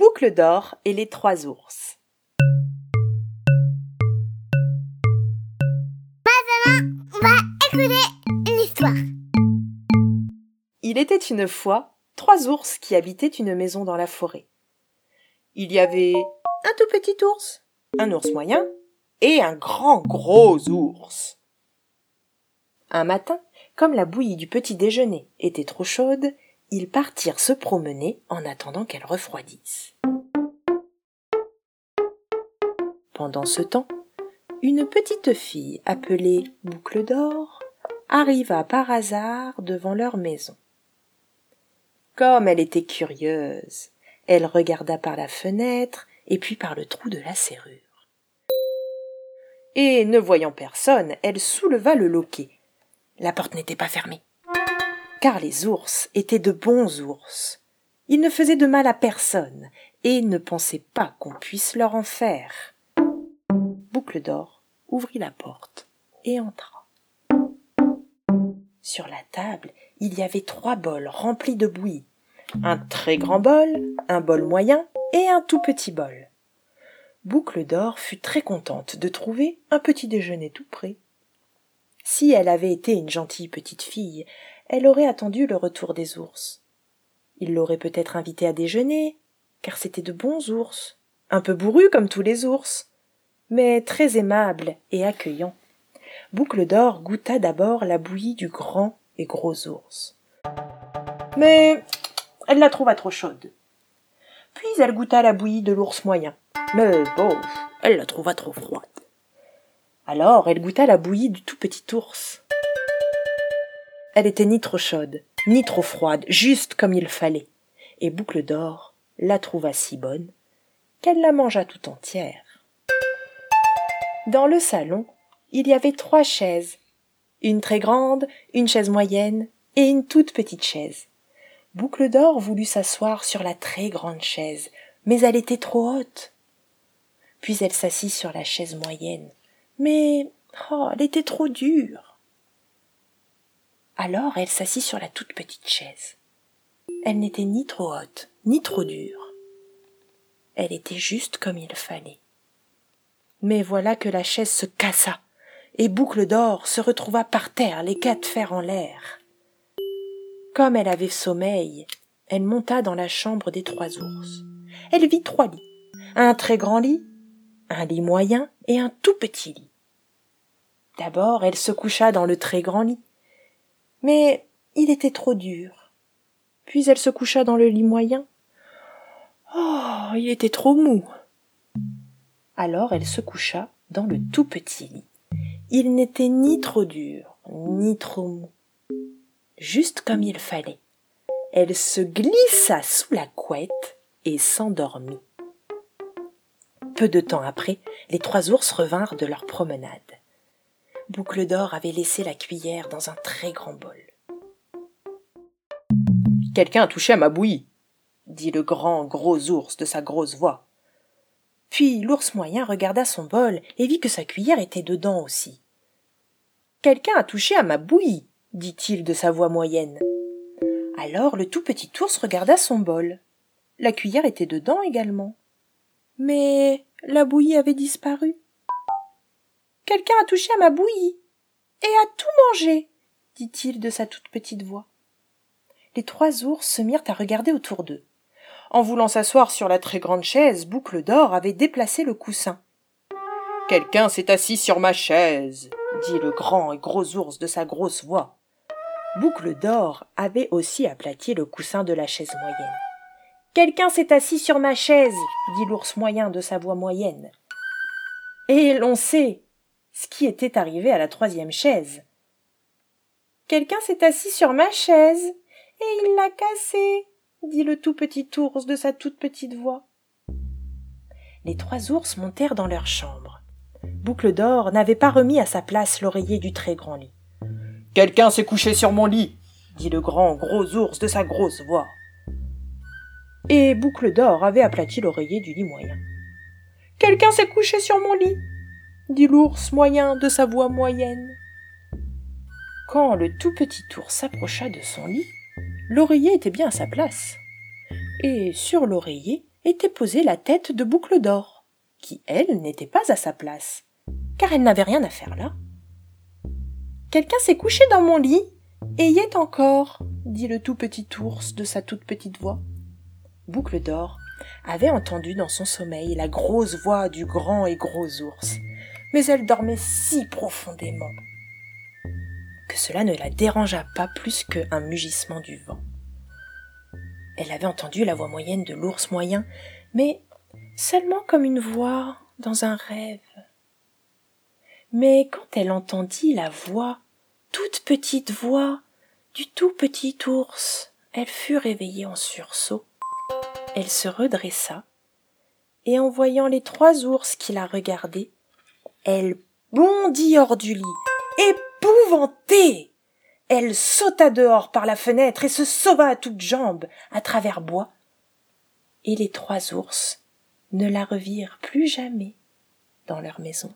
Boucle d'or et les trois ours. Maintenant, on va écouter une histoire. Il était une fois trois ours qui habitaient une maison dans la forêt. Il y avait un tout petit ours, un ours moyen et un grand gros ours. Un matin, comme la bouillie du petit déjeuner était trop chaude, ils partirent se promener en attendant qu'elle refroidisse. Pendant ce temps, une petite fille appelée Boucle d'Or arriva par hasard devant leur maison. Comme elle était curieuse, elle regarda par la fenêtre et puis par le trou de la serrure. Et ne voyant personne, elle souleva le loquet. La porte n'était pas fermée car les ours étaient de bons ours. Ils ne faisaient de mal à personne et ne pensaient pas qu'on puisse leur en faire. Boucle d'or ouvrit la porte et entra. Sur la table, il y avait trois bols remplis de bouillie. Un très grand bol, un bol moyen et un tout petit bol. Boucle d'or fut très contente de trouver un petit déjeuner tout prêt. Si elle avait été une gentille petite fille, elle aurait attendu le retour des ours. Il l'aurait peut-être invité à déjeuner, car c'étaient de bons ours, un peu bourrus comme tous les ours, mais très aimables et accueillants. Boucle d'or goûta d'abord la bouillie du grand et gros ours. Mais elle la trouva trop chaude. Puis elle goûta la bouillie de l'ours moyen. Mais bon, elle la trouva trop froide. Alors elle goûta la bouillie du tout petit ours. Elle était ni trop chaude, ni trop froide, juste comme il fallait. Et Boucle d'Or la trouva si bonne qu'elle la mangea tout entière. Dans le salon, il y avait trois chaises, une très grande, une chaise moyenne et une toute petite chaise. Boucle d'Or voulut s'asseoir sur la très grande chaise, mais elle était trop haute. Puis elle s'assit sur la chaise moyenne, mais oh, elle était trop dure. Alors elle s'assit sur la toute petite chaise. Elle n'était ni trop haute, ni trop dure. Elle était juste comme il fallait. Mais voilà que la chaise se cassa, et Boucle d'Or se retrouva par terre, les quatre fers en l'air. Comme elle avait sommeil, elle monta dans la chambre des trois ours. Elle vit trois lits, un très grand lit, un lit moyen et un tout petit lit. D'abord elle se coucha dans le très grand lit, mais il était trop dur. Puis elle se coucha dans le lit moyen. Oh, il était trop mou. Alors elle se coucha dans le tout petit lit. Il n'était ni trop dur, ni trop mou. Juste comme il fallait. Elle se glissa sous la couette et s'endormit. Peu de temps après, les trois ours revinrent de leur promenade. Boucle d'or avait laissé la cuillère dans un très grand bol. Quelqu'un a touché à ma bouillie, dit le grand gros ours de sa grosse voix. Puis l'ours moyen regarda son bol et vit que sa cuillère était dedans aussi. Quelqu'un a touché à ma bouillie, dit-il de sa voix moyenne. Alors le tout petit ours regarda son bol. La cuillère était dedans également. Mais la bouillie avait disparu. Quelqu'un a touché à ma bouillie et a tout mangé, dit-il de sa toute petite voix. Les trois ours se mirent à regarder autour d'eux. En voulant s'asseoir sur la très grande chaise, Boucle d'Or avait déplacé le coussin. Quelqu'un s'est assis sur ma chaise, dit le grand et gros ours de sa grosse voix. Boucle d'Or avait aussi aplati le coussin de la chaise moyenne. Quelqu'un s'est assis sur ma chaise, dit l'ours moyen de sa voix moyenne. Et l'on sait, ce qui était arrivé à la troisième chaise. Quelqu'un s'est assis sur ma chaise, et il l'a cassée, dit le tout petit ours de sa toute petite voix. Les trois ours montèrent dans leur chambre. Boucle d'or n'avait pas remis à sa place l'oreiller du très grand lit. Quelqu'un s'est couché sur mon lit, dit le grand gros ours de sa grosse voix. Et Boucle d'or avait aplati l'oreiller du lit moyen. Quelqu'un s'est couché sur mon lit, dit l'ours moyen de sa voix moyenne. Quand le tout petit ours s'approcha de son lit, l'oreiller était bien à sa place. Et sur l'oreiller, était posée la tête de Boucle d'Or, qui, elle, n'était pas à sa place, car elle n'avait rien à faire là. Quelqu'un s'est couché dans mon lit, et y est encore, dit le tout petit ours de sa toute petite voix. Boucle d'Or avait entendu dans son sommeil la grosse voix du grand et gros ours, mais elle dormait si profondément que cela ne la dérangea pas plus qu'un mugissement du vent. Elle avait entendu la voix moyenne de l'ours moyen, mais seulement comme une voix dans un rêve. Mais quand elle entendit la voix, toute petite voix, du tout petit ours, elle fut réveillée en sursaut. Elle se redressa, et en voyant les trois ours qui la regardaient, elle bondit hors du lit, épouvantée. Elle sauta dehors par la fenêtre et se sauva à toutes jambes à travers bois. Et les trois ours ne la revirent plus jamais dans leur maison.